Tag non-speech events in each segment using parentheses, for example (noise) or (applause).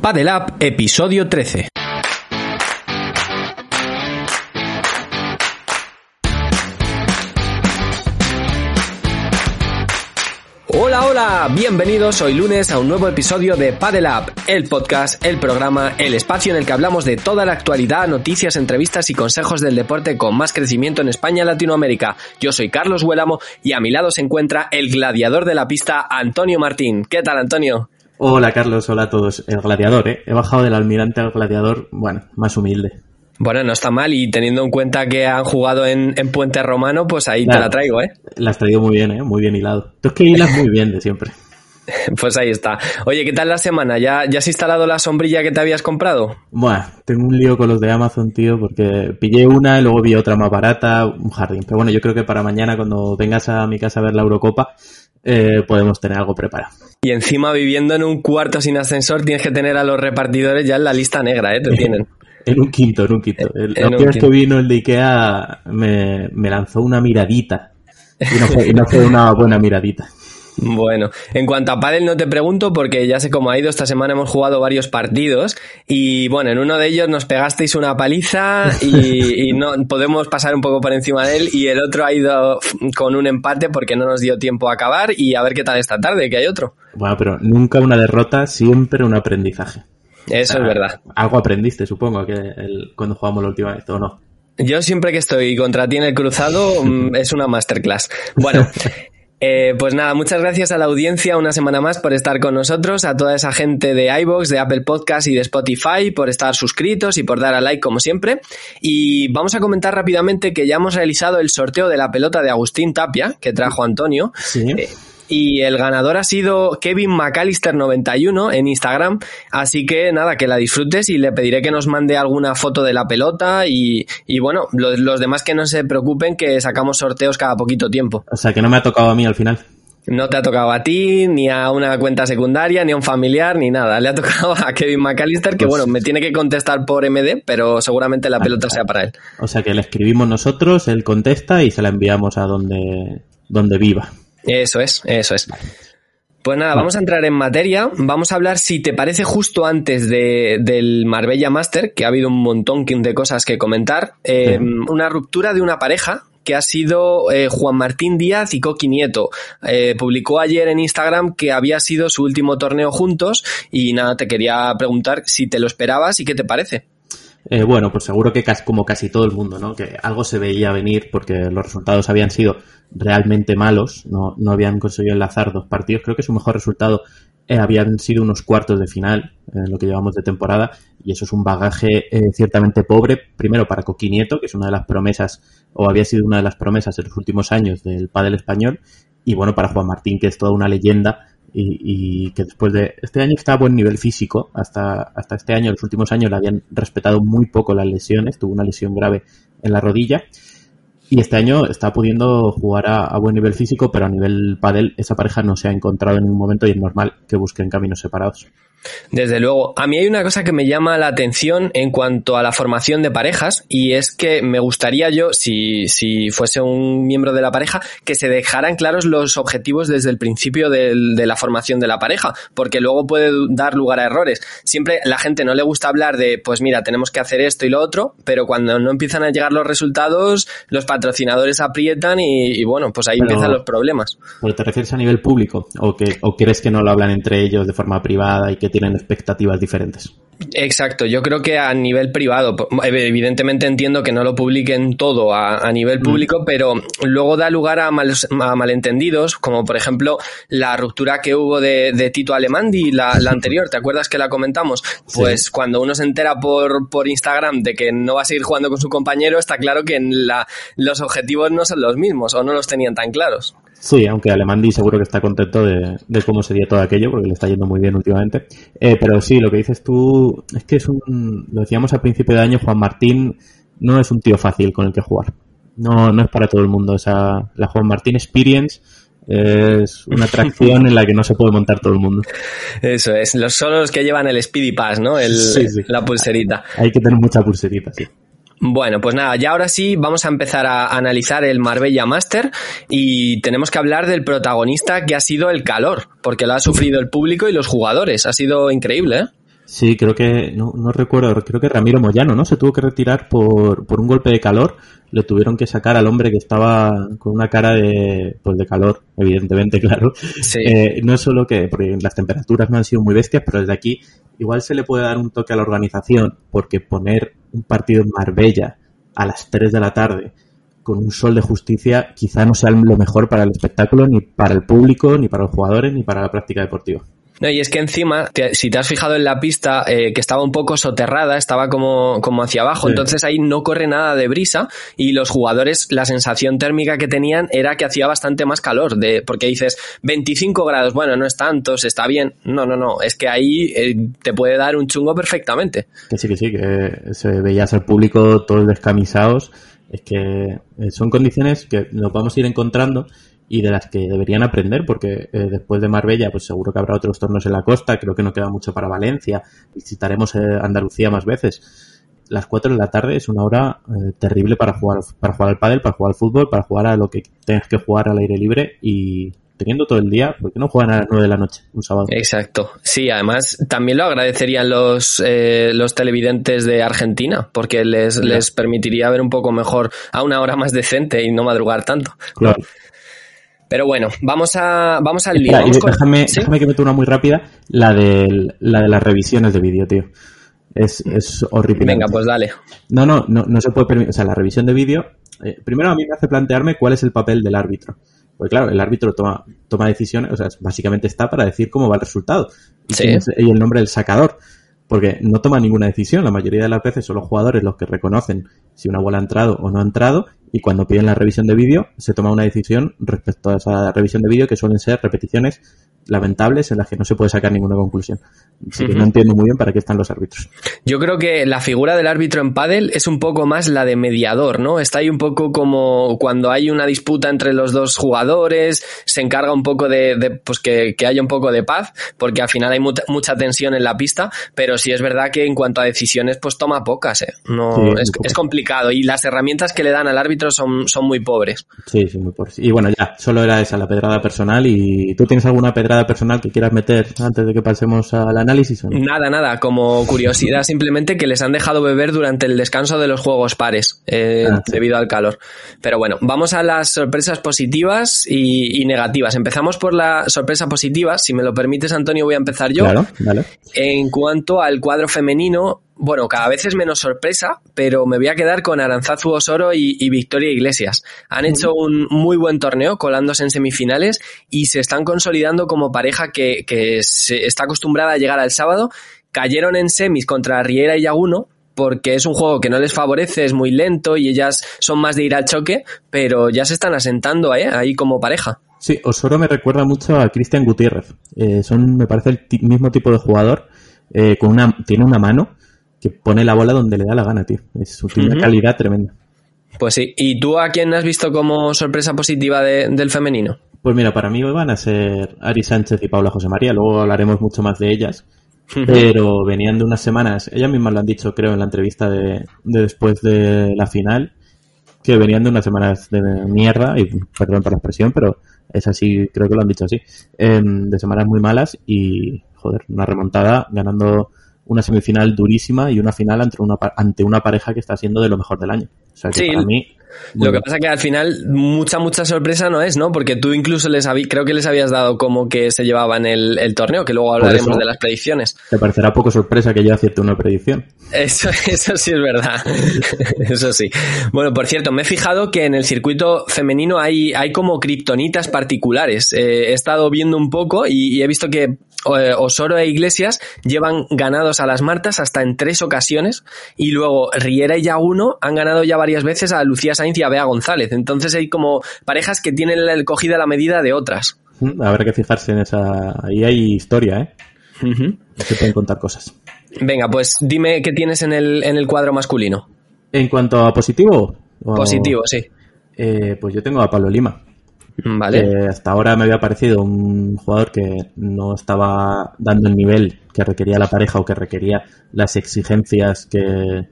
Padel Up, episodio 13. Hola, hola, bienvenidos hoy lunes a un nuevo episodio de Padel Up, el podcast, el programa, el espacio en el que hablamos de toda la actualidad, noticias, entrevistas y consejos del deporte con más crecimiento en España y Latinoamérica. Yo soy Carlos Huélamo y a mi lado se encuentra el gladiador de la pista, Antonio Martín. ¿Qué tal, Antonio? Hola Carlos, hola a todos. El gladiador, ¿eh? He bajado del almirante al gladiador, bueno, más humilde. Bueno, no está mal y teniendo en cuenta que han jugado en, Puente Romano, pues ahí te la traigo, ¿eh? La has traído muy bien, ¿eh? Muy bien hilado. Tú es que hilas muy bien de siempre. (laughs) Pues ahí está. Oye, ¿qué tal la semana? ¿Ya, ¿Ya has instalado la sombrilla que te habías comprado? Bueno, tengo un lío con los de Amazon, tío, porque pillé una y luego vi otra más barata, un jardín. Pero bueno, yo creo que para mañana, cuando vengas a mi casa a ver la Eurocopa, eh, podemos tener algo preparado. Y encima, viviendo en un cuarto sin ascensor, tienes que tener a los repartidores ya en la lista negra, ¿eh? Te (laughs) tienen. En un quinto, en un quinto. El, la vez que vino el de Ikea me, me lanzó una miradita. Y no, fue, y no fue una buena miradita. Bueno, en cuanto a pádel no te pregunto porque ya sé cómo ha ido. Esta semana hemos jugado varios partidos y bueno, en uno de ellos nos pegasteis una paliza y, no podemos pasar un poco por encima de él y el otro ha ido con un empate porque no nos dio tiempo a acabar y a ver qué tal esta tarde, que hay otro. Bueno, pero nunca una derrota, siempre un aprendizaje. Eso es verdad. Algo aprendiste, supongo, que el, cuando jugamos la última vez, ¿o no? Yo siempre que estoy contra ti en el cruzado mm, es una masterclass. Bueno, (laughs) Eh, pues nada, muchas gracias a la audiencia una semana más por estar con nosotros, a toda esa gente de iBox, de Apple Podcast y de Spotify por estar suscritos y por dar a like como siempre. Y vamos a comentar rápidamente que ya hemos realizado el sorteo de la pelota de Agustín Tapia, que trajo Antonio. Sí. Eh, y el ganador ha sido Kevin McAllister91 en Instagram. Así que nada, que la disfrutes y le pediré que nos mande alguna foto de la pelota y, bueno, los, demás que no se preocupen que sacamos sorteos cada poquito tiempo. O sea, que no me ha tocado a mí al final. No te ha tocado a ti, ni a una cuenta secundaria, ni a un familiar, ni nada. Le ha tocado a Kevin McAllister, que pues bueno, me tiene que contestar por MD, pero seguramente la pelota sea para él. O sea que le escribimos nosotros, él contesta y se la enviamos a donde, donde viva. Eso es, eso es. Pues nada, vamos a entrar en materia. Vamos a hablar, si te parece, justo antes de, del Marbella Master, que ha habido un montón de cosas que comentar. Eh, una ruptura de una pareja que ha sido eh, Juan Martín Díaz y Coqui Nieto. Eh, publicó ayer en Instagram que había sido su último torneo juntos y nada, te quería preguntar si te lo esperabas y qué te parece. Eh, bueno, pues seguro que como casi todo el mundo, ¿no? Que algo se veía venir porque los resultados habían sido realmente malos, no, no habían conseguido enlazar dos partidos. Creo que su mejor resultado eh, habían sido unos cuartos de final en lo que llevamos de temporada y eso es un bagaje eh, ciertamente pobre, primero para Coquinieto, que es una de las promesas o había sido una de las promesas en los últimos años del pádel español y bueno, para Juan Martín, que es toda una leyenda y, que después de este año está a buen nivel físico, hasta, hasta este año, los últimos años le habían respetado muy poco las lesiones, tuvo una lesión grave en la rodilla y este año está pudiendo jugar a, buen nivel físico, pero a nivel padel esa pareja no se ha encontrado en ningún momento y es normal que busquen caminos separados. Desde luego, a mí hay una cosa que me llama la atención en cuanto a la formación de parejas y es que me gustaría yo, si, si fuese un miembro de la pareja, que se dejaran claros los objetivos desde el principio de la formación de la pareja, porque luego puede dar lugar a errores. Siempre la gente no le gusta hablar de, pues mira, tenemos que hacer esto y lo otro, pero cuando no empiezan a llegar los resultados, los patrocinadores aprietan y, bueno, pues ahí empiezan los problemas. ¿Te refieres a nivel público o, que, o crees que no lo hablan entre ellos de forma privada y que tienen expectativas diferentes. Exacto, yo creo que a nivel privado, evidentemente entiendo que no lo publiquen todo a, nivel mm. público, pero luego da lugar a, malentendidos, como por ejemplo la ruptura que hubo de, Tito Alemandi, la, la (laughs) anterior, ¿te acuerdas que la comentamos? Pues cuando uno se entera por, por Instagram de que no va a seguir jugando con su compañero, está claro que la, los objetivos no son los mismos o no los tenían tan claros. Sí, aunque Alemandi seguro que está contento de, cómo sería todo aquello, porque le está yendo muy bien últimamente. Eh, pero sí, lo que dices tú es que es un, lo decíamos al principio de año, Juan Martín no es un tío fácil con el que jugar. No, no es para todo el mundo. O sea, la Juan Martín Experience es una atracción en la que no se puede montar todo el mundo. Eso es, los solos que llevan el Speedy Pass, ¿no? El, La pulserita. Hay que tener mucha pulserita, sí. Bueno, pues nada, ya ahora sí vamos a empezar a analizar el Marbella Master y tenemos que hablar del protagonista que ha sido el calor, porque lo ha sufrido el público y los jugadores. Ha sido increíble, ¿eh? Sí, creo que, no, no recuerdo, creo que Ramiro Moyano, ¿no? Se tuvo que retirar por, por un golpe de calor. Le tuvieron que sacar al hombre que estaba con una cara de, pues de calor, evidentemente, (laughs) claro. Sí. Eh, no es solo que, porque las temperaturas no han sido muy bestias, pero desde aquí igual se le puede dar un toque a la organización, porque poner un partido en Marbella a las 3 de la tarde con un sol de justicia quizá no sea lo mejor para el espectáculo, ni para el público, ni para los jugadores, ni para la práctica deportiva. No, y es que encima, te- si te has fijado en la pista, eh, que estaba un poco soterrada, estaba como, como hacia abajo, Sí. entonces ahí no corre nada de brisa y los jugadores, la sensación térmica que tenían era que hacía bastante más calor, de, porque dices 25 grados, bueno, no es tanto, se está bien. No, no, no, es que ahí eh, te puede dar un chungo perfectamente. Que sí, que sí, que se veías al público todos descamisados. Es que eh, son condiciones que nos vamos a ir encontrando y de las que deberían aprender, porque eh, después de Marbella, pues seguro que habrá otros torneos en la costa. Creo que no queda mucho para Valencia. Visitaremos eh, Andalucía más veces. Las 4 de la tarde es una hora eh, terrible para jugar, para jugar al pádel, para jugar al fútbol, para jugar a lo que tengas que jugar al aire libre y teniendo todo el día, ¿por qué no juegan a las 9 de la noche, un sábado? Exacto. Sí, además también lo agradecerían los, eh, los televidentes de Argentina, porque les, les permitiría ver un poco mejor a una hora más decente y no madrugar tanto. Claro. Pero bueno, vamos a vamos al lío. Espera, Vamos con- déjame, ¿Sí? déjame que meta una muy rápida, la de, la de las revisiones de vídeo, tío. Es, es horrible. Venga, pues dale. No, no, no, no se puede permitir. O sea, la revisión de vídeo, eh, primero a mí me hace plantearme cuál es el papel del árbitro. Porque claro, el árbitro toma, toma decisiones, o sea, básicamente está para decir cómo va el resultado. Y, Sí. es- y el nombre del sacador. Porque no toma ninguna decisión. La mayoría de las veces son los jugadores los que reconocen si una bola ha entrado o no ha entrado. Y cuando piden la revisión de vídeo, se toma una decisión respecto a esa revisión de vídeo que suelen ser repeticiones lamentables en las que no se puede sacar ninguna conclusión. Así que no entiendo muy bien para qué están los árbitros. Yo creo que la figura del árbitro en pádel es un poco más la de mediador, ¿no? Está ahí un poco como cuando hay una disputa entre los dos jugadores, se encarga un poco de, de, pues que, que haya un poco de paz, porque al final hay mucha, mucha tensión en la pista, pero sí es verdad que en cuanto a decisiones, pues toma pocas, ¿eh? No, Sí, es, complicado y las herramientas que le dan al árbitro son, son muy pobres. Sí, sí, muy por sí. Y bueno, ya, solo era esa la pedrada personal. ¿Y tú tienes alguna pedrada personal que quieras meter antes de que pasemos al análisis? o no? Nada, nada, como curiosidad simplemente que les han dejado beber durante el descanso de los juegos pares eh, Ah, sí. debido al calor. Pero bueno, vamos a las sorpresas positivas y, y negativas. Empezamos por la sorpresa positiva. Si me lo permites, Antonio, voy a empezar yo. Claro, vale. En cuanto al cuadro femenino, bueno, cada vez es menos sorpresa, pero me voy a quedar con Aranzazu Osoro y, y Victoria Iglesias. Han hecho un muy buen torneo colándose en semifinales y se están consolidando como pareja que, que se está acostumbrada a llegar al sábado. Cayeron en semis contra Riera y Yaguno porque es un juego que no les favorece, es muy lento y ellas son más de ir al choque, pero ya se están asentando ¿eh? ahí como pareja. Sí, Osoro me recuerda mucho a Cristian Gutiérrez. Eh, son, me parece, el mismo tipo de jugador. eh, con una, tiene una mano que pone la bola donde le da la gana, tío. Es, tiene una calidad tremenda. Pues sí. ¿Y tú a quién has visto como sorpresa positiva de- del femenino? Pues mira, para mí van a ser Ari Sánchez y Paula José María. Luego hablaremos mucho más de ellas. pero venían de unas semanas, ellas mismas lo han dicho creo en la entrevista de, de después de la final, que venían de unas semanas de mierda, y perdón por la expresión, pero es así, creo que lo han dicho así, em, de semanas muy malas y, joder, una remontada ganando una semifinal durísima y una final ante una, ante una pareja que está siendo de lo mejor del año. O sea que Sí, para mí... muy Lo que pasa que al final mucha, mucha sorpresa no es, ¿no? Porque tú incluso les creo que les habías dado como que se llevaban el, el torneo, que luego hablaremos de las predicciones. Te parecerá poco sorpresa que yo acierte una predicción. Eso, (laughs) eso sí es verdad. (laughs) Eso sí. Bueno, por cierto, me he fijado que en el circuito femenino hay, hay como kriptonitas particulares. Eh, he estado viendo un poco y, y he visto que eh, Osoro e Iglesias llevan ganados a las Martas hasta en tres ocasiones y luego Riera y Yaguno han ganado ya varias veces a Lucía Sainz y a Bea González. Entonces hay como parejas que tienen la cogida la medida de otras. Mm, Habrá que fijarse en esa... Ahí hay historia, ¿eh? Ujú. Se pueden contar cosas. Venga, pues dime qué tienes en el, en el cuadro masculino. En cuanto a positivo... o- Positivo, sí. eh, pues yo tengo a Pablo Lima. Vale. que hasta ahora me había parecido un jugador que no estaba dando el nivel que requería la pareja o que requería las exigencias que,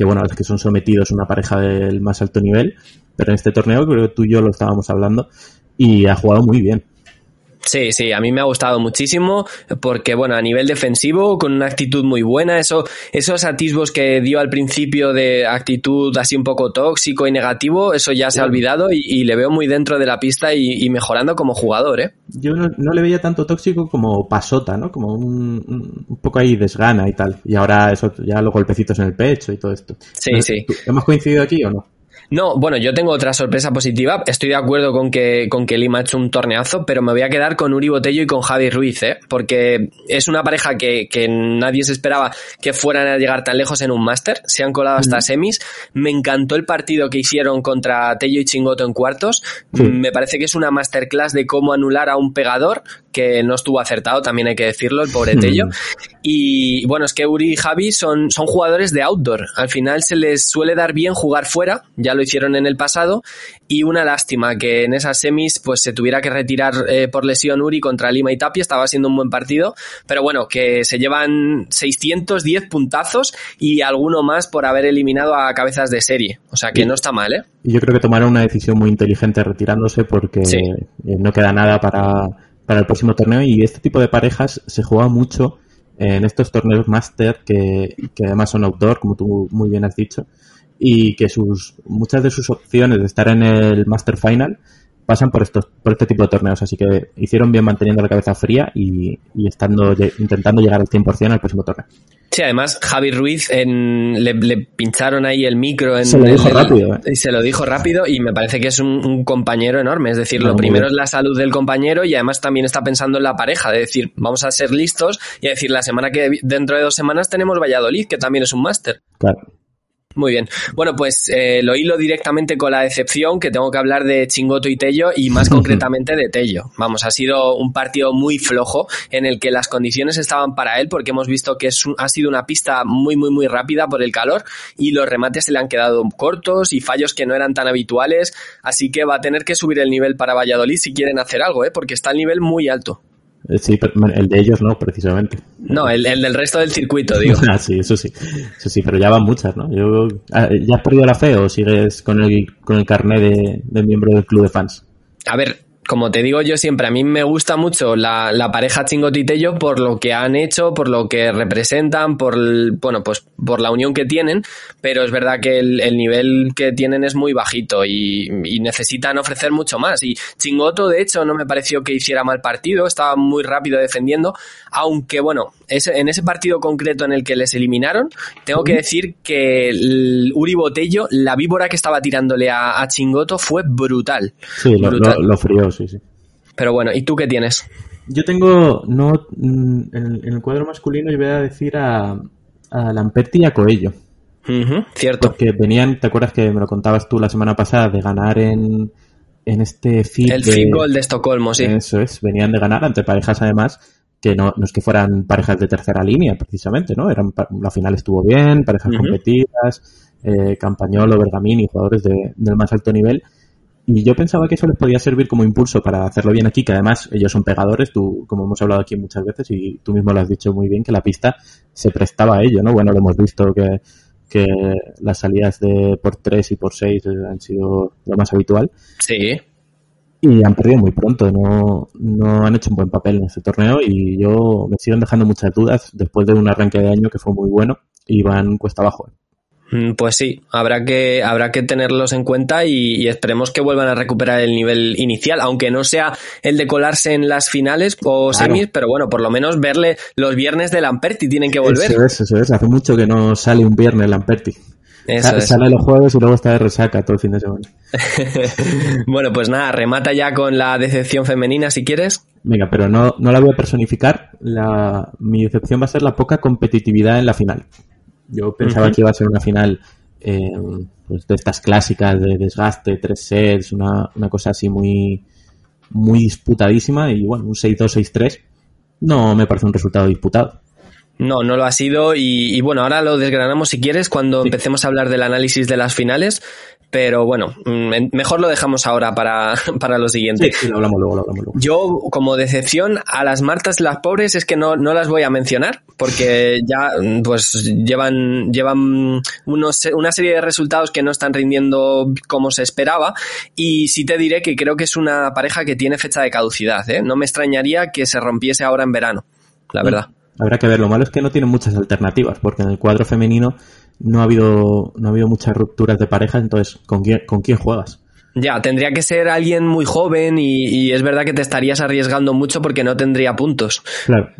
que bueno, a las que son sometidos una pareja del más alto nivel. Pero en este torneo, creo que tú y yo lo estábamos hablando, y ha jugado muy bien. Sí, sí, a mí me ha gustado muchísimo porque, bueno, a nivel defensivo, con una actitud muy buena, eso, esos atisbos que dio al principio de actitud así un poco tóxico y negativo, eso ya se ha olvidado y, le veo muy dentro de la pista y, mejorando como jugador, ¿eh? Yo no, le veía tanto tóxico como pasota, ¿no? Como un, un, poco ahí desgana y tal. Y ahora eso, ya los golpecitos en el pecho y todo esto. Sí, sí. ¿Hemos coincidido aquí o no? No, bueno, yo tengo otra sorpresa positiva. Estoy de acuerdo con que, con que Lima ha hecho un torneazo, pero me voy a quedar con Uri Botello y con Javi Ruiz, ¿eh? porque es una pareja que, que nadie se esperaba que fueran a llegar tan lejos en un máster. Se han colado hasta semis. Me encantó el partido que hicieron contra Tello y Chingoto en cuartos. Me parece que es una masterclass de cómo anular a un pegador que no estuvo acertado, también hay que decirlo, el pobre Tello. Y bueno, es que Uri y Javi son, son jugadores de outdoor. Al final se les suele dar bien jugar fuera, ya lo hicieron en el pasado, y una lástima que en esas semis pues se tuviera que retirar eh, por lesión Uri contra Lima y Tapia, estaba siendo un buen partido, pero bueno, que se llevan 610 puntazos y alguno más por haber eliminado a cabezas de serie. O sea que no está mal, ¿eh? Yo creo que tomaron una decisión muy inteligente retirándose porque eh, no queda nada para para el próximo torneo y este tipo de parejas se juega mucho en estos torneos máster que, que además son outdoor, como tú muy bien has dicho, y que sus muchas de sus opciones de estar en el Master Final pasan por estos por este tipo de torneos, así que hicieron bien manteniendo la cabeza fría y, y estando intentando llegar al 100% al próximo torneo. Sí, además Javi Ruiz en, le, pincharon ahí el micro en se lo dijo rápido ¿eh? y se lo dijo rápido y me parece que es un, compañero enorme, es decir, lo primero es la salud del compañero y además también está pensando en la pareja, de decir, vamos a ser listos y a decir la semana que dentro de dos semanas tenemos Valladolid, que también es un máster. Claro. Muy bien. Bueno, pues eh, lo hilo directamente con la decepción, que tengo que hablar de Chingoto y Tello y más concretamente de Tello. Vamos, ha sido un partido muy flojo en el que las condiciones estaban para él porque hemos visto que es ha sido una pista muy, muy, muy rápida por el calor y los remates se le han quedado cortos y fallos que no eran tan habituales. Así que va a tener que subir el nivel para Valladolid si quieren hacer algo, ¿eh? porque está el nivel muy alto. Sí, el de ellos no, precisamente. No, el, del resto del circuito, digo. (laughs) ah, sí, eso sí. Eso sí, pero ya van muchas, ¿no? Ah, ¿Ya has perdido la fe o sigues con el, con el carnet de, de miembro del club de fans? A ver, como te digo yo siempre, a mí me gusta mucho la, la pareja Chingotitello por lo que han hecho, por lo que representan, por bueno, pues por la unión que tienen, pero es verdad que el, nivel que tienen es muy bajito y, necesitan ofrecer mucho más. Y Chingoto, de hecho, no me pareció que hiciera mal partido, estaba muy rápido defendiendo, aunque bueno, en ese partido concreto en el que les eliminaron, tengo que decir que el Uri Botello, la víbora que estaba tirándole a, Chingoto fue brutal. Sí, Lo, lo, frío, sí, sí. Pero bueno, ¿y tú qué tienes? Yo tengo, no, mm, en, el cuadro masculino yo voy a decir a, a Lamperti y a Coello. cierto. Porque venían, ¿te acuerdas que me lo contabas tú la semana pasada de ganar en, en este fit El de, goal de Estocolmo, sí. Eso es, venían de ganar ante parejas además que no, no es que fueran parejas de tercera línea precisamente, ¿no? Eran, la final estuvo bien, parejas competidas, eh, Campañolo, Bergamini, jugadores de, del más alto nivel y yo pensaba que eso les podía servir como impulso para hacerlo bien aquí, que además ellos son pegadores, tú, como hemos hablado aquí muchas veces, y tú mismo lo has dicho muy bien, que la pista se prestaba a ello, ¿no? Bueno, lo hemos visto que, que las salidas de por 3 y por 6 han sido lo más habitual. Sí. Y han perdido muy pronto, no, no han hecho un buen papel en este torneo y yo me siguen dejando muchas dudas después de un arranque de año que fue muy bueno y van cuesta abajo. Mm, pues sí, habrá que, habrá que tenerlos en cuenta y, esperemos que vuelvan a recuperar el nivel inicial, aunque no sea el de colarse en las finales o semis, pero bueno, por lo menos verle los viernes de Lamperti tienen que volver. Eso es, eso es. Hace mucho que no sale un viernes Lamperti. Sale los jueves y luego está de resaca todo el fin de semana. (laughs) bueno, pues nada, remata ya con la decepción femenina si quieres. Venga, pero no, no la voy a personificar. La, mi decepción va a ser la poca competitividad en la final. Yo pensaba que iba a ser una final eh, pues de estas clásicas de desgaste, tres sets, una, una cosa así muy, muy disputadísima y bueno, un 6-2, 6-3 no me parece un resultado disputado. No, no lo ha sido y, bueno, ahora lo desgranamos si quieres cuando empecemos a hablar del análisis de las finales, Pero bueno, mm, mejor lo dejamos ahora para, (laughs) para lo siguiente. Sí, lo hablamos luego, lo hablamos luego. Yo, como decepción, a las Martas las pobres es que no, no las voy a mencionar, porque (laughs) ya pues llevan, llevan unos, una serie de resultados que no están rindiendo como se esperaba. Y sí te diré que creo que es una pareja que tiene fecha de caducidad. ¿eh? No me extrañaría que se rompiese ahora en verano, la verdad. Habrá que ver. Lo malo es que no tienen muchas alternativas, porque en el cuadro femenino no ha habido, no ha habido muchas rupturas de pareja, entonces, ¿con quién, con quién juegas? Ya, tendría que ser alguien muy joven y, es verdad que te estarías arriesgando mucho porque no tendría puntos. Claro,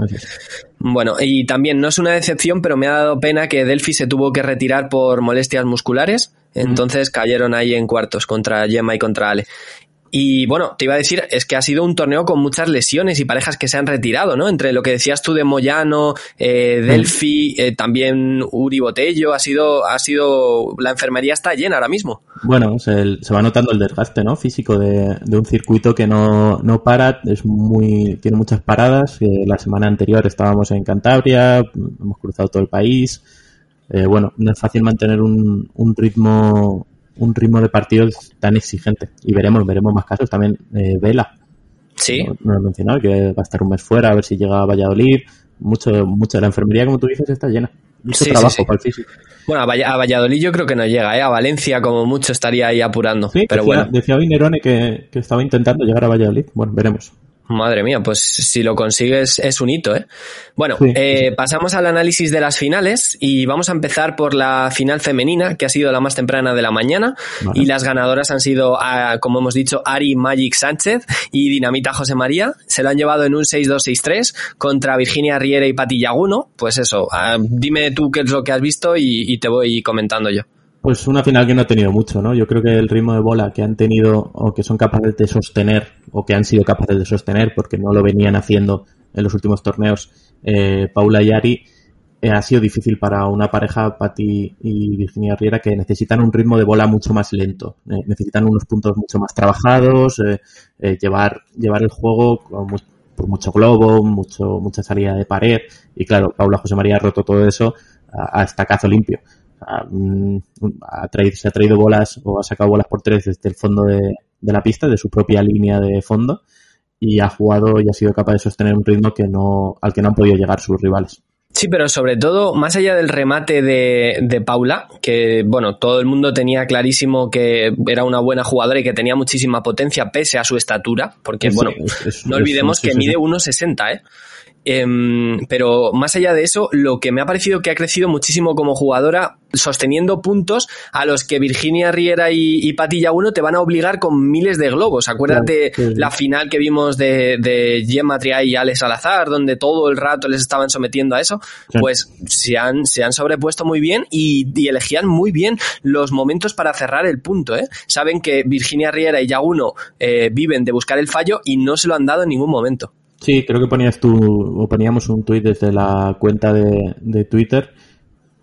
Bueno, y también no es una decepción, pero me ha dado pena que Delphi se tuvo que retirar por molestias musculares. Entonces cayeron ahí en cuartos contra Gemma y contra Ale. Y bueno, te iba a decir, es que ha sido un torneo con muchas lesiones y parejas que se han retirado, ¿no? Entre lo que decías tú de Moyano, eh, Delphi, eh, también Uri Botello, ha sido, ha sido, la enfermería está llena ahora mismo. Bueno, se, va notando el desgaste, ¿no? Físico de, un circuito que no, no para, es muy, tiene muchas paradas. la semana anterior estábamos en Cantabria, hemos cruzado todo el país. Eh, bueno, no es fácil mantener un, un ritmo un ritmo de partido tan exigente. Y veremos, veremos más casos. También eh, Vela. Sí. No, lo he mencionado, que va a estar un mes fuera, a ver si llega a Valladolid. Mucho, mucho de la enfermería, como tú dices, está llena. Mucho trabajo para el físico. Bueno, a Valladolid yo creo que no llega, ¿eh? A Valencia, como mucho, estaría ahí apurando. pero decía, bueno. Decía Vinerone que, que estaba intentando llegar a Valladolid. Bueno, veremos. Madre mía, pues si lo consigues es un hito, ¿eh? Bueno, eh, pasamos al análisis de las finales y vamos a empezar por la final femenina, que ha sido la más temprana de la mañana, y las ganadoras han sido, ah, como hemos dicho, Ari Magic Sánchez y Dinamita José María. Se lo han llevado en un 6-2-6-3 contra Virginia Riera y Pati Yaguno. Pues eso, ah, dime tú qué es lo que has visto y te voy comentando yo. Pues una final que no ha tenido mucho, ¿no? Yo creo que el ritmo de bola que han tenido o que son capaces de sostener o que han sido capaces de sostener porque no lo venían haciendo en los últimos torneos eh, Paula y Ari eh, ha sido difícil para una pareja, Patti y Virginia Riera, que necesitan un ritmo de bola mucho más lento, eh, necesitan unos puntos mucho más trabajados, llevar, llevar el juego por mucho globo, mucho, mucha salida de pared y claro, Paula José María ha roto todo eso a, a estacazo limpio. Mm, ha traído, se ha traído bolas o ha sacado bolas por tres desde el fondo de, la pista, de su propia línea de fondo, y ha jugado y ha sido capaz de sostener un ritmo que no, al que no han podido llegar sus rivales. Sí, pero sobre todo, más allá del remate de, Paula, que bueno, todo el mundo tenía clarísimo que era una buena jugadora y que tenía muchísima potencia pese a su estatura, porque bueno, no olvidemos que mide 1,60, ¿eh? Em, pero más allá de eso, lo que me ha parecido que ha crecido muchísimo como jugadora, sosteniendo puntos a los que Virginia Riera y, y Patilla 1 te van a obligar con miles de globos. Acuérdate la final que vimos de, de Gemma Triay y Alex Salazar, donde todo el rato les estaban sometiendo a eso. Pues se han, se han sobrepuesto muy bien y, elegían muy bien los momentos para cerrar el punto. ¿eh? Saben que Virginia Riera y Yaguno eh, viven de buscar el fallo y no se lo han dado en ningún momento. Sí, creo que ponías tú, o poníamos un tuit desde la cuenta de, Twitter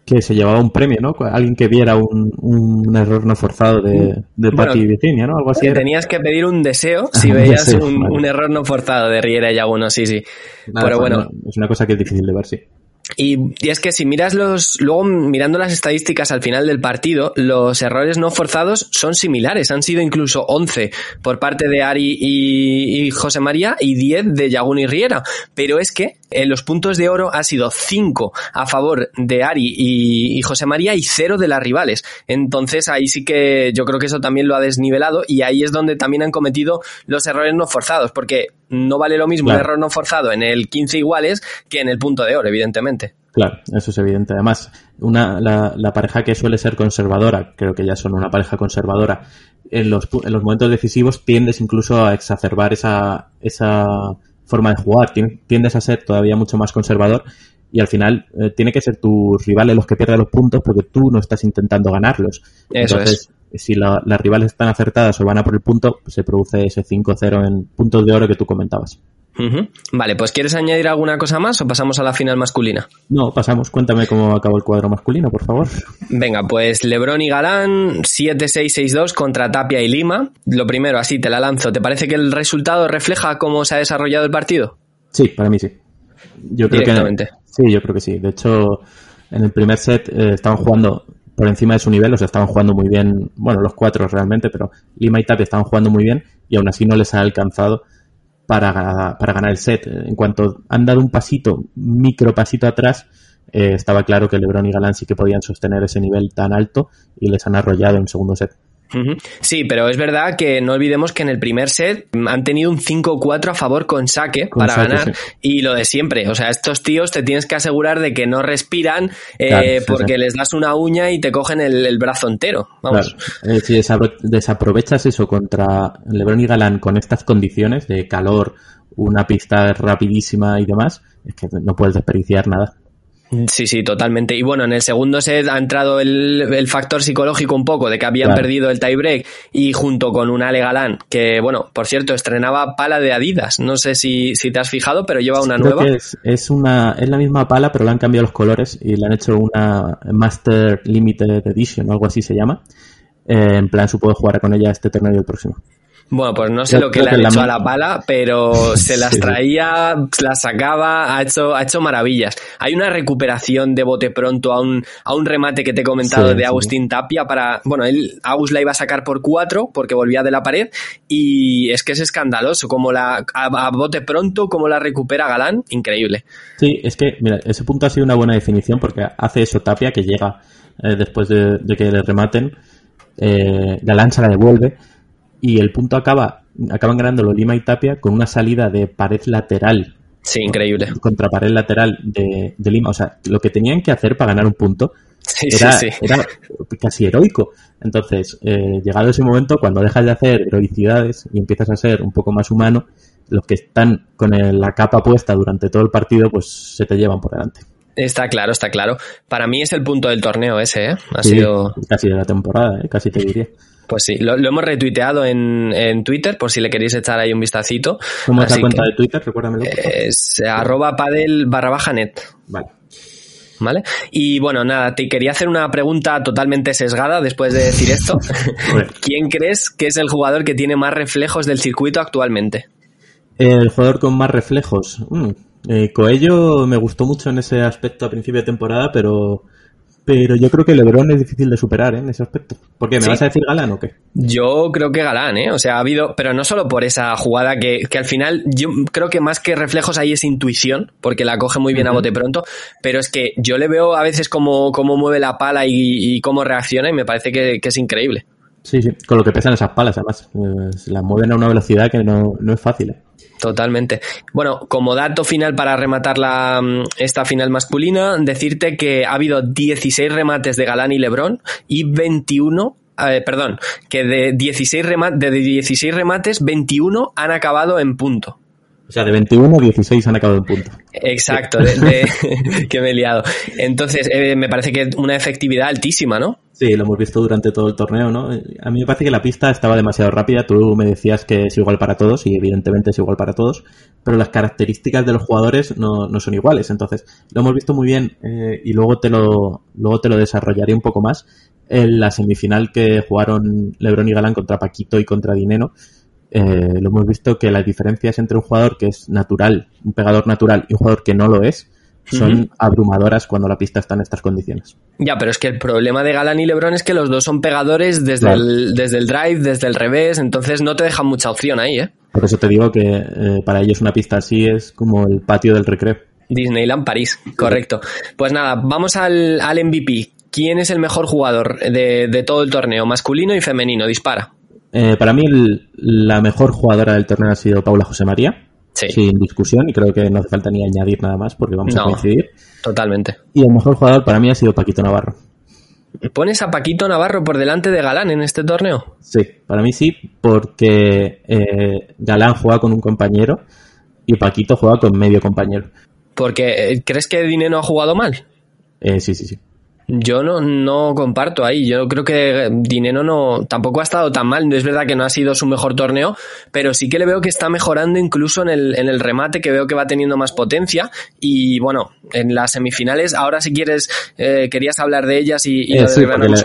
que se llevaba un premio, ¿no? Alguien que viera un, un error no forzado de, de Patti y Virginia, ¿no? Algo así. Tenías que pedir un deseo (laughs) si veías un, error no forzado de Riera y Aguno, sí, sí. Pero bueno. es una cosa que es difícil de ver, sí. Y, es que si miras los, luego mirando las estadísticas al final del partido, los errores no forzados son similares. Han sido incluso 11 por parte de Ari y, José María y 10 de Yagun y Riera. Pero es que en los puntos de oro ha sido 5 a favor de Ari y, y, José María y 0 de las rivales. Entonces ahí sí que yo creo que eso también lo ha desnivelado y ahí es donde también han cometido los errores no forzados. Porque no vale lo mismo un error no forzado en el 15 iguales que en el punto de oro, evidentemente. Claro, eso es evidente. Además, una, la, pareja que suele ser conservadora, creo que ya son una pareja conservadora, en los, en los momentos decisivos tiendes incluso a exacerbar esa, esa forma de jugar, tiendes a ser todavía mucho más conservador y al final eh, tiene que ser tus rivales los que pierdan los puntos porque tú no estás intentando ganarlos. Eso es si las rivales están acertadas o van a por el punto, se produce ese 5-0 en puntos de oro que tú comentabas. Vale, pues ¿quieres añadir alguna cosa más o pasamos a la final masculina? No, pasamos. Cuéntame cómo acabó el cuadro masculino, por favor. Venga, pues Lebron y Galán 7-6-6-2 contra Tapia y Lima. Lo primero, así te la lanzo. ¿Te parece que el resultado refleja cómo se ha desarrollado el partido? Sí, para mí sí. Yo creo Que, sí, yo creo que sí. De hecho, en el primer set eh, estaban jugando por encima de su nivel, o sea, estaban jugando muy bien, bueno, los cuatro realmente, pero Lima y Tapia estaban jugando muy bien y aún así no les ha alcanzado para, para ganar el set. En cuanto han dado un pasito, micro pasito atrás, eh, estaba claro que LeBron y Galán sí que podían sostener ese nivel tan alto y les han arrollado en segundo set. Sí, pero es verdad que no olvidemos que en el primer set han tenido un 5-4 a favor con saque para ganar y lo de siempre. O sea, estos tíos te tienes que asegurar de que no respiran eh, porque les das una uña y te cogen el, brazo entero. Vamos. Eh, si desaprovechas eso contra LeBron y Galán con estas condiciones de calor, una pista rapidísima y demás, es que no puedes desperdiciar nada. Sí, sí, totalmente. Y bueno, en el segundo set ha entrado el, factor psicológico un poco de que habían perdido el tiebreak y junto con un Ale Galán, que bueno, por cierto, estrenaba pala de Adidas. No sé si, si te has fijado, pero lleva una nueva. es, una, es la misma pala, pero le han cambiado los colores y le han hecho una Master Limited Edition o algo así se llama. Eh, en plan, supongo jugar con ella este torneo y el próximo. Bueno, pues no sé lo que le han hecho a la pala, pero se las traía, las sacaba, ha hecho, ha hecho maravillas. Hay una recuperación de bote pronto a un, a un remate que te he comentado de Agustín Tapia para, bueno, él, Agus la iba a sacar por cuatro porque volvía de la pared y es que es escandaloso, como la, a, bote pronto, como la recupera Galán, increíble. Sí, es que, mira, ese punto ha sido una buena definición porque hace eso Tapia que llega eh, después de, que le rematen, eh, Galán se la devuelve y el punto acaba, acaban ganándolo Lima y Tapia con una salida de pared lateral. Sí, increíble. Contra pared lateral de, Lima. O sea, lo que tenían que hacer para ganar un punto era, era casi heroico. Entonces, eh, llegado ese momento, cuando dejas de hacer heroicidades y empiezas a ser un poco más humano, los que están con la capa puesta durante todo el partido, pues se te llevan por delante. Está claro, está claro. Para mí es el punto del torneo ese, ¿eh? Ha sido... Casi de la temporada, ¿eh? casi te diría. Pues sí, lo, hemos retuiteado en, en, Twitter, por si le queréis echar ahí un vistacito. ¿Cómo es la cuenta de Twitter? Recuérdamelo. Es arroba padel barra baja net. Vale. ¿Vale? Y bueno, nada, te quería hacer una pregunta totalmente sesgada después de decir esto. (laughs) ¿Quién crees que es el jugador que tiene más reflejos del circuito actualmente? El jugador con más reflejos. Mm, eh, Coello me gustó mucho en ese aspecto a principio de temporada, pero pero yo creo que LeBron es difícil de superar ¿eh? en ese aspecto. ¿Por qué? ¿Me vas a decir Galán o qué? Yo creo que Galán, ¿eh? O sea, ha habido, pero no solo por esa jugada que, que al final yo creo que más que reflejos ahí es intuición, porque la coge muy bien a bote pronto, pero es que yo le veo a veces cómo, cómo mueve la pala y, cómo reacciona y me parece que, es increíble. Sí, sí, con lo que pesan esas palas, además. Eh, las mueven a una velocidad que no, no es fácil. ¿eh? Totalmente. Bueno, como dato final para rematar la, mm, esta final masculina, decirte que ha habido 16 remates de Galán y Lebrón y 21 eh, perdón, que de 16, de 16 remates, 21 han acabado en punto. O sea, de 21, 16 han acabado en punto. Exacto, (laughs) que me he liado. Entonces, eh, me parece que una efectividad altísima, ¿no? Sí, lo hemos visto durante todo el torneo, ¿no? A mí me parece que la pista estaba demasiado rápida. Tú me decías que es igual para todos y evidentemente es igual para todos, pero las características de los jugadores no, no son iguales. Entonces, lo hemos visto muy bien eh, y luego te lo luego te lo desarrollaré un poco más en la semifinal que jugaron LeBron y Galán contra Paquito y contra Dineno. Eh, lo hemos visto que las diferencias entre un jugador que es natural, un pegador natural y un jugador que no lo es, son abrumadoras cuando la pista está en estas condiciones. Ya, pero es que el problema de Galán y Lebron es que los dos son pegadores desde, el, desde el drive, desde el revés, entonces no te dejan mucha opción ahí, ¿eh? Por eso te digo que eh, para ellos una pista así es como el patio del recreo. Disneyland París, correcto. Pues nada, vamos al, al MVP. ¿Quién es el mejor jugador de, de, todo el torneo, masculino y femenino? Dispara. Eh, para mí la mejor jugadora del torneo ha sido Paula José María sin discusión, y creo que no hace falta ni añadir nada más porque vamos a coincidir. Totalmente. Y el mejor jugador para mí ha sido Paquito Navarro. ¿Pones a Paquito Navarro por delante de Galán en este torneo? Sí, para mí sí, porque eh, Galán juega con un compañero y Paquito juega con medio compañero. Porque, eh, ¿crees que Dinero ha jugado mal? Eh, sí, sí, sí. Yo no, no comparto ahí. Yo creo que Dinero no, tampoco ha estado tan mal. Es verdad que no ha sido su mejor torneo, pero sí que le veo que está mejorando incluso en el, en el remate, que veo que va teniendo más potencia. Y bueno, en las semifinales, ahora si quieres, eh, querías hablar de ellas y, y eh,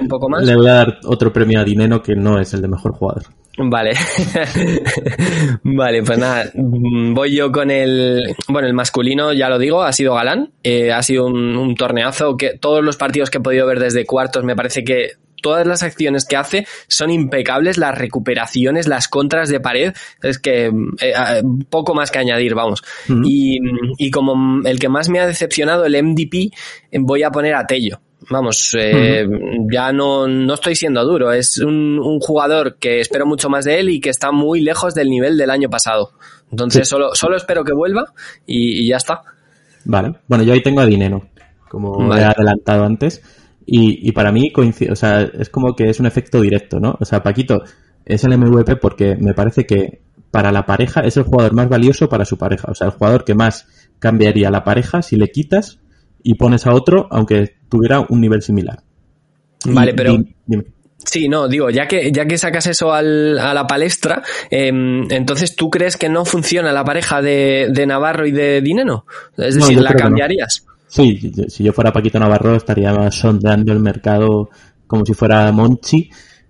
un poco más. Le voy a dar otro premio a Dinero que no es el de mejor jugador. Vale. (laughs) vale, pues nada, voy yo con el, bueno, el masculino, ya lo digo, ha sido galán, eh, ha sido un, un, torneazo que todos los partidos que he podido ver desde cuartos me parece que todas las acciones que hace son impecables, las recuperaciones, las contras de pared, es que eh, poco más que añadir, vamos. y, y, como el que más me ha decepcionado, el MDP, voy a poner a Tello. Vamos, eh, ya no, no estoy siendo duro. Es un, un, jugador que espero mucho más de él y que está muy lejos del nivel del año pasado. Entonces, solo, solo espero que vuelva y, y, ya está. Vale. Bueno, yo ahí tengo a Dinero, como vale. he adelantado antes. Y, y, para mí coincide, o sea, es como que es un efecto directo, ¿no? O sea, Paquito es el MVP porque me parece que para la pareja es el jugador más valioso para su pareja. O sea, el jugador que más cambiaría la pareja si le quitas y pones a otro, aunque tuviera un nivel similar. Vale, y, pero... Dime. Sí, no, digo, ya que, ya que sacas eso al, a la palestra, eh, entonces tú crees que no funciona la pareja de, de Navarro y de Dineno? Es decir, no, ¿la cambiarías? No. Sí, si yo fuera Paquito Navarro estaría sondeando el mercado como si fuera Monchi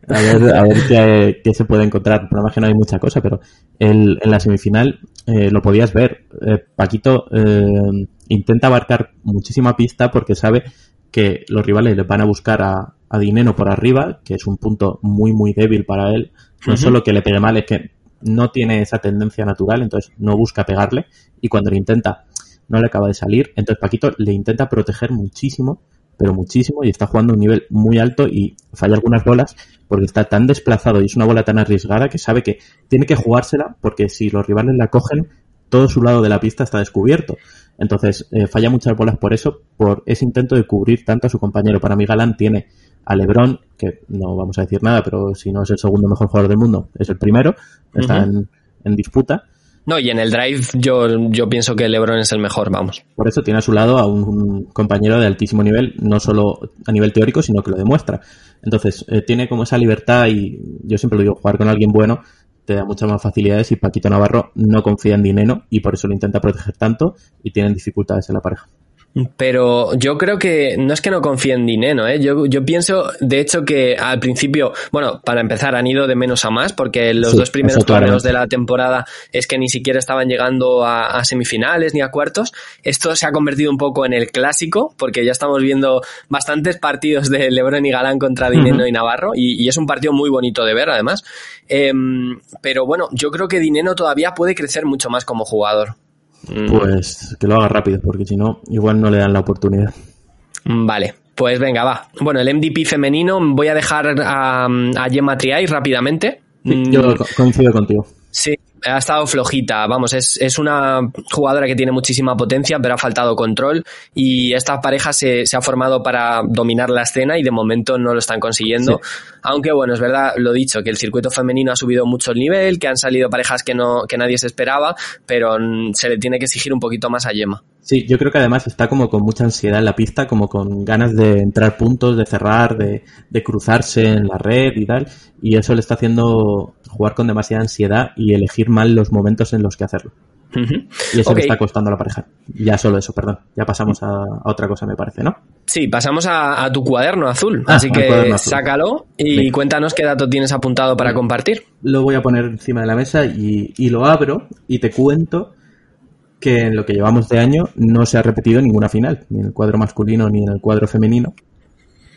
a ver, a ver qué, qué, se puede encontrar. Por más que no hay mucha cosa, pero el, en la semifinal eh, lo podías ver. Eh, Paquito eh, intenta abarcar muchísima pista porque sabe que los rivales le van a buscar a, a Dineno por arriba, que es un punto muy, muy débil para él. No uh -huh. solo que le pegue mal, es que no tiene esa tendencia natural, entonces no busca pegarle. Y cuando lo intenta, no le acaba de salir. Entonces Paquito le intenta proteger muchísimo, pero muchísimo, y está jugando a un nivel muy alto y falla algunas bolas porque está tan desplazado y es una bola tan arriesgada que sabe que tiene que jugársela porque si los rivales la cogen, todo su lado de la pista está descubierto. Entonces, eh, falla muchas bolas por eso, por ese intento de cubrir tanto a su compañero. Para mí, Galán tiene a Lebron, que no vamos a decir nada, pero si no es el segundo mejor jugador del mundo, es el primero, está uh -huh. en, en, disputa. No, y en el drive yo, yo pienso que Lebron es el mejor, vamos. Por eso tiene a su lado a un, compañero de altísimo nivel, no solo a nivel teórico, sino que lo demuestra. Entonces, eh, tiene como esa libertad y yo siempre lo digo, jugar con alguien bueno te da muchas más facilidades y Paquito Navarro no confía en Dineno y por eso lo intenta proteger tanto y tienen dificultades en la pareja. Pero yo creo que no es que no confíe en Dineno, ¿eh? Yo, yo pienso, de hecho, que al principio, bueno, para empezar, han ido de menos a más, porque los sí, dos primeros torneos de la temporada es que ni siquiera estaban llegando a, a, semifinales ni a cuartos. Esto se ha convertido un poco en el clásico, porque ya estamos viendo bastantes partidos de Lebron y Galán contra Dineno uh -huh. y Navarro, y, y, es un partido muy bonito de ver, además. Eh, pero bueno, yo creo que Dineno todavía puede crecer mucho más como jugador. Pues que lo haga rápido, porque si no, igual no le dan la oportunidad. Vale, pues venga, va. Bueno, el MVP femenino voy a dejar a, a Gemma Triay rápidamente. Sí, yo coincido contigo. Sí, ha estado flojita, vamos, es, es una jugadora que tiene muchísima potencia, pero ha faltado control y esta pareja se, se ha formado para dominar la escena y de momento no lo están consiguiendo. Sí. Aunque bueno, es verdad, lo dicho, que el circuito femenino ha subido mucho el nivel, que han salido parejas que no, que nadie se esperaba, pero se le tiene que exigir un poquito más a Yema. Sí, yo creo que además está como con mucha ansiedad en la pista, como con ganas de entrar puntos, de cerrar, de, de cruzarse en la red y tal, y eso le está haciendo jugar con demasiada ansiedad y elegir mal los momentos en los que hacerlo. Uh -huh. Y eso okay. le está costando a la pareja. Ya solo eso, perdón. Ya pasamos a, a otra cosa, me parece, ¿no? Sí, pasamos a, a tu cuaderno azul. Ah, Así que azul. sácalo y Bien. cuéntanos qué dato tienes apuntado para Bien. compartir. Lo voy a poner encima de la mesa y, y lo abro y te cuento que en lo que llevamos de año no se ha repetido ninguna final, ni en el cuadro masculino ni en el cuadro femenino.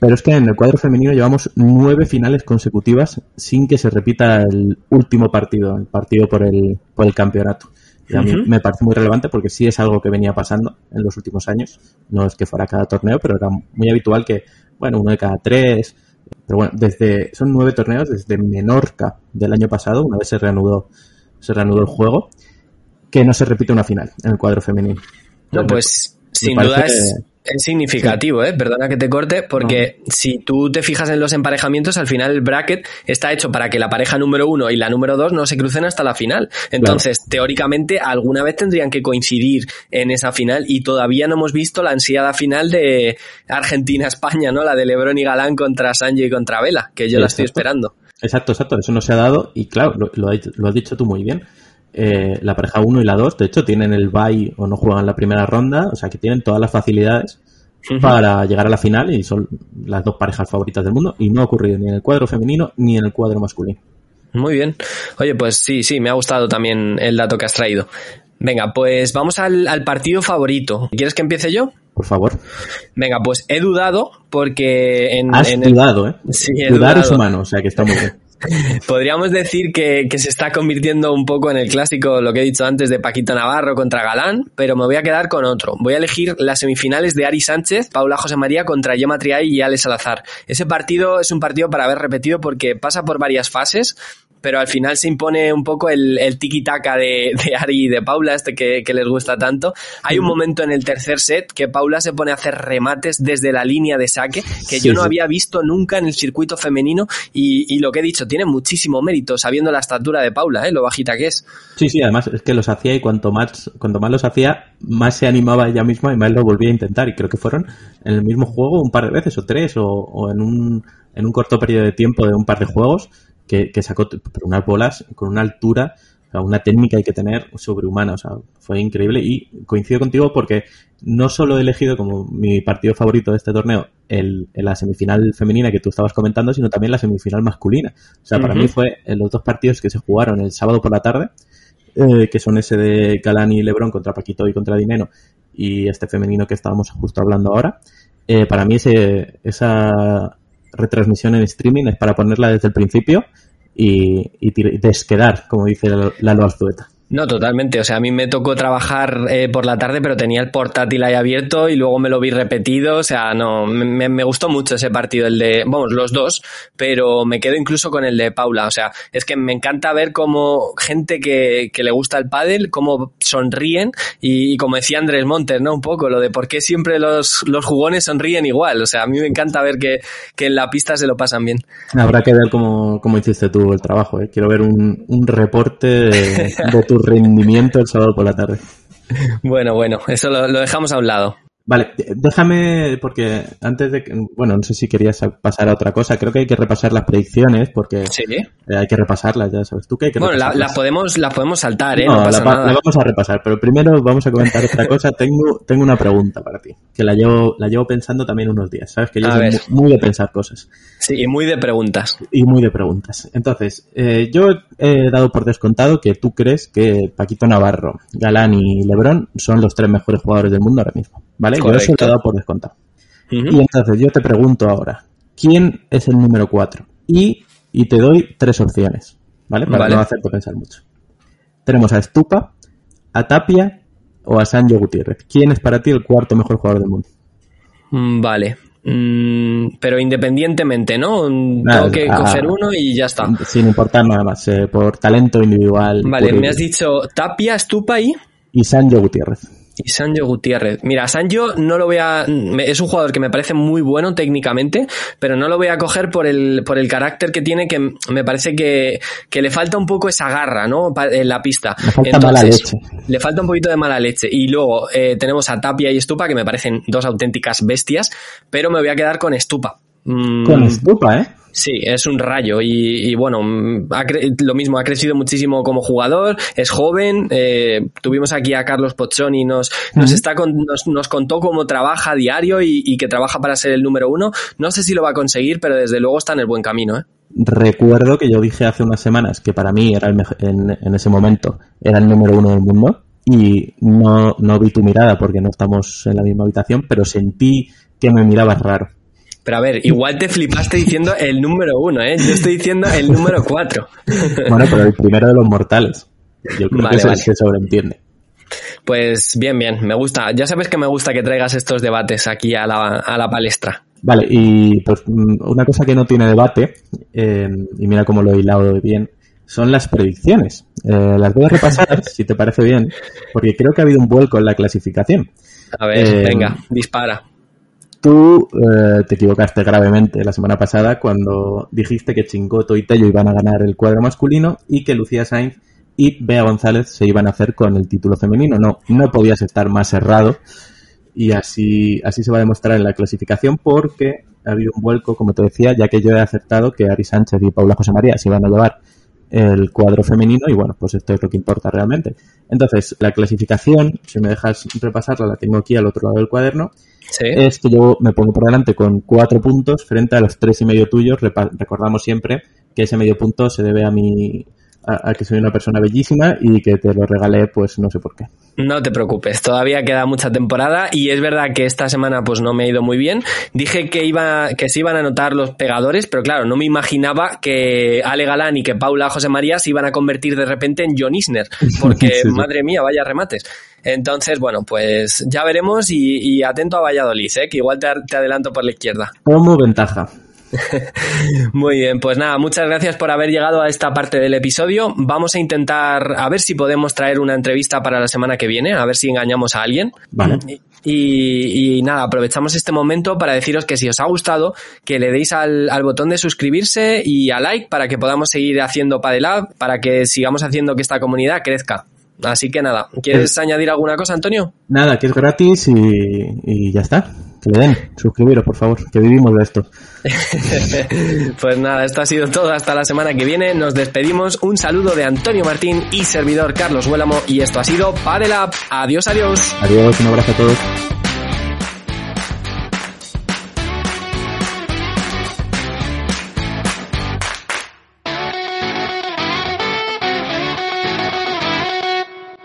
Pero es que en el cuadro femenino llevamos nueve finales consecutivas sin que se repita el último partido, el partido por el, por el campeonato. Y a mí uh -huh. me parece muy relevante porque sí es algo que venía pasando en los últimos años. No es que fuera cada torneo, pero era muy habitual que, bueno, uno de cada tres. Pero bueno, desde, son nueve torneos desde Menorca del año pasado, una vez se reanudó, se reanudó el juego que no se repite una final en el cuadro femenino. No, pues me sin duda es, es significativo, sí. ¿eh? Perdona que te corte, porque no. si tú te fijas en los emparejamientos, al final el bracket está hecho para que la pareja número uno y la número dos no se crucen hasta la final. Entonces, claro. teóricamente, alguna vez tendrían que coincidir en esa final y todavía no hemos visto la ansiada final de Argentina-España, ¿no? La de Lebron y Galán contra Sanji y contra Vela, que yo sí, la estoy exacto. esperando. Exacto, exacto, eso no se ha dado y claro, lo, lo, lo has dicho tú muy bien eh, la pareja 1 y la 2, de hecho, tienen el bye o no juegan la primera ronda, o sea que tienen todas las facilidades uh -huh. para llegar a la final y son las dos parejas favoritas del mundo y no ha ocurrido ni en el cuadro femenino ni en el cuadro masculino. Muy bien. Oye, pues sí, sí, me ha gustado también el dato que has traído. Venga, pues vamos al, al partido favorito. ¿Quieres que empiece yo? Por favor. Venga, pues he dudado porque en, Has en el- dudado, ¿eh? Sí, he Dudar es humano, o sea que está muy bien. Podríamos decir que, se está convirtiendo un poco en el clásico, lo que he dicho antes, de Paquito Navarro contra Galán, pero me voy a quedar con otro. Voy a elegir las semifinales de Ari Sánchez, Paula José María contra Gemma Triay y Alex Salazar. Ese partido es un partido para haber repetido porque pasa por varias fases, pero al final se impone un poco el, el tiki-taka de, de Ari y de Paula, este que, que les gusta tanto. Hay un momento en el tercer set que Paula se pone a hacer remates desde la línea de saque que Sí, yo no sí. había visto nunca en el circuito femenino y, y lo que he dicho, tiene muchísimo mérito sabiendo la estatura de Paula, ¿eh? lo bajita que es. Sí, sí, además es que los hacía y cuanto más, cuanto más los hacía, más se animaba ella misma y más lo volvía a intentar. Y creo que fueron en el mismo juego un par de veces, o tres, o, o en, un, en un corto periodo de tiempo de un par de juegos, que, que sacó pero unas bolas con una altura, o sea, una técnica hay que tener sobrehumana. O sea, fue increíble. Y coincido contigo porque no solo he elegido como mi partido favorito de este torneo el, la semifinal femenina que tú estabas comentando, sino también la semifinal masculina. O sea, para mí fue en los dos partidos que se jugaron el sábado por la tarde eh, que son ese de Galán y Lebron contra Paquito y contra Dineno y este femenino que estábamos justo hablando ahora. Eh, para mí ese, esa retransmisión en streaming es para ponerla desde el principio y, y desquedar, como dice Lalo Azzueta. No, totalmente. O sea, a mí me tocó trabajar eh, por la tarde, pero tenía el portátil ahí abierto y luego me lo vi repetido. O sea, no, me, me gustó mucho ese partido, el de, vamos, los dos, pero me quedo incluso con el de Paula. O sea, es que me encanta ver cómo gente que, que le gusta el pádel, cómo sonríen y, como decía Andrés Montes, ¿no? Un poco lo de por qué siempre los, los jugones sonríen igual. O sea, a mí me encanta ver que, que en la pista se lo pasan bien. Habrá que ver cómo, cómo hiciste tú el trabajo. ¿eh? Quiero ver un, un reporte de, de rendimiento el sábado por la tarde. Bueno, bueno, eso lo, lo dejamos a un lado. Vale, déjame, porque antes de que, bueno, no sé si querías pasar a otra cosa, creo que hay que repasar las predicciones, porque Sí. eh, hay que repasarlas, ya sabes tú que hay que Bueno, la- las podemos, las podemos saltar, ¿eh? No, No, la, pasa va- nada. la vamos a repasar, pero primero vamos a comentar otra cosa. (laughs) Tengo, tengo una pregunta para ti, que la llevo, la llevo pensando también unos días, ¿sabes? Que yo soy muy de pensar cosas Sí, y muy de preguntas. y muy de preguntas. Entonces, eh, yo he dado por descontado que tú crees que Paquito Navarro, Galán y Lebrón son los tres mejores jugadores del mundo ahora mismo, ¿vale? Yo eso lo he dado por descontado. Y entonces yo te pregunto ahora, ¿quién es el número 4? Y, y te doy tres opciones, ¿vale? Para Vale. no hacerte pensar mucho. Tenemos a Stupa, a Tapia o a Sancho Gutiérrez. ¿Quién es para ti el cuarto mejor jugador del mundo? Mm, Vale. Mm, pero independientemente, ¿no? Mm, Nada, Tengo que ah, coger uno y ya está. Sin importar nada más, eh, por talento individual. Vale, me has dicho Tapia, Stupa y, Y Sancho Gutiérrez. Y Sancho Gutiérrez. Mira, Sancho no lo voy a. Es un jugador que me parece muy bueno técnicamente, pero no lo voy a coger por el, por el carácter que tiene, que me parece que, que le falta un poco esa garra, ¿no? En la pista. Le falta mala leche. Le falta un poquito de mala leche. Y luego eh, tenemos a Tapia y Stupa, que me parecen dos auténticas bestias, pero me voy a quedar con Stupa. Mm, Con Stupa, ¿eh? Sí, es un rayo y, y bueno, mm, ha cre- lo mismo, ha crecido muchísimo como jugador, es joven, eh, tuvimos aquí a Carlos Pozzoni, nos, nos, está con- nos, nos contó cómo trabaja a diario y, y que trabaja para ser el número uno. No sé si lo va a conseguir, pero desde luego está en el buen camino. ¿eh? Recuerdo que yo dije hace unas semanas que para mí era el en, en ese momento era el número uno del mundo y no, no vi tu mirada porque no estamos en la misma habitación, pero sentí que me mirabas raro. Pero a ver, igual te flipaste diciendo el número uno, ¿eh? Yo estoy diciendo el número cuatro. (laughs) Bueno, pero el primero de los mortales. Yo creo Vale, que vale. se sobreentiende. Pues bien, bien, me gusta. Ya sabes que me gusta que traigas estos debates aquí a la, a la palestra. Vale, y pues mm, una cosa que no tiene debate, eh, y mira cómo lo he hilado de bien, son las predicciones. Eh, las voy a repasar, (laughs) si te parece bien, porque creo que ha habido un vuelco en la clasificación. A ver, Eh, venga, dispara. Tú eh, te equivocaste gravemente la semana pasada cuando dijiste que Chingoto y Tello iban a ganar el cuadro masculino y que Lucía Sainz y Bea González se iban a hacer con el título femenino. No, no podías estar más errado y así, así se va a demostrar en la clasificación porque ha habido un vuelco, como te decía, ya que yo he acertado que Ari Sánchez y Paula José María se iban a llevar el cuadro femenino y bueno, pues esto es lo que importa realmente. Entonces, la clasificación, si me dejas repasarla, la tengo aquí al otro lado del cuaderno, Sí. es que yo me pongo por delante con cuatro puntos frente a los tres y medio tuyos. Recordamos siempre que ese medio punto se debe a mi, a, que soy una persona bellísima y que te lo regalé, pues no sé por qué. No te preocupes, todavía queda mucha temporada y es verdad que esta semana pues no me ha ido muy bien. Dije que iba que se iban a notar los pegadores, pero claro, no me imaginaba que Ale Galán y que Paula José María se iban a convertir de repente en John Isner, (laughs) porque madre mía, vaya remates. Entonces, bueno, pues ya veremos y, atento a Valladolid, ¿eh? que igual te, te adelanto por la izquierda. Como ventaja. (laughs) Muy bien, pues nada, muchas gracias por haber llegado a esta parte del episodio. Vamos a intentar a ver si podemos traer una entrevista para la semana que viene, a ver si engañamos a alguien. Vale. Y, nada, aprovechamos este momento para deciros que si os ha gustado, que le deis al, botón de suscribirse y a like para que podamos seguir haciendo Padelab, para que sigamos haciendo que esta comunidad crezca. Así que nada, ¿quieres añadir alguna cosa, Antonio? Nada, que es gratis y ya está que le den, suscribiros por favor, que vivimos de esto. (laughs) pues nada, esto ha sido todo hasta la semana que viene. Nos despedimos. Un saludo de Antonio Martín y servidor Carlos Huélamo y esto ha sido Padelab. Adiós, adiós. Adiós, un abrazo a todos.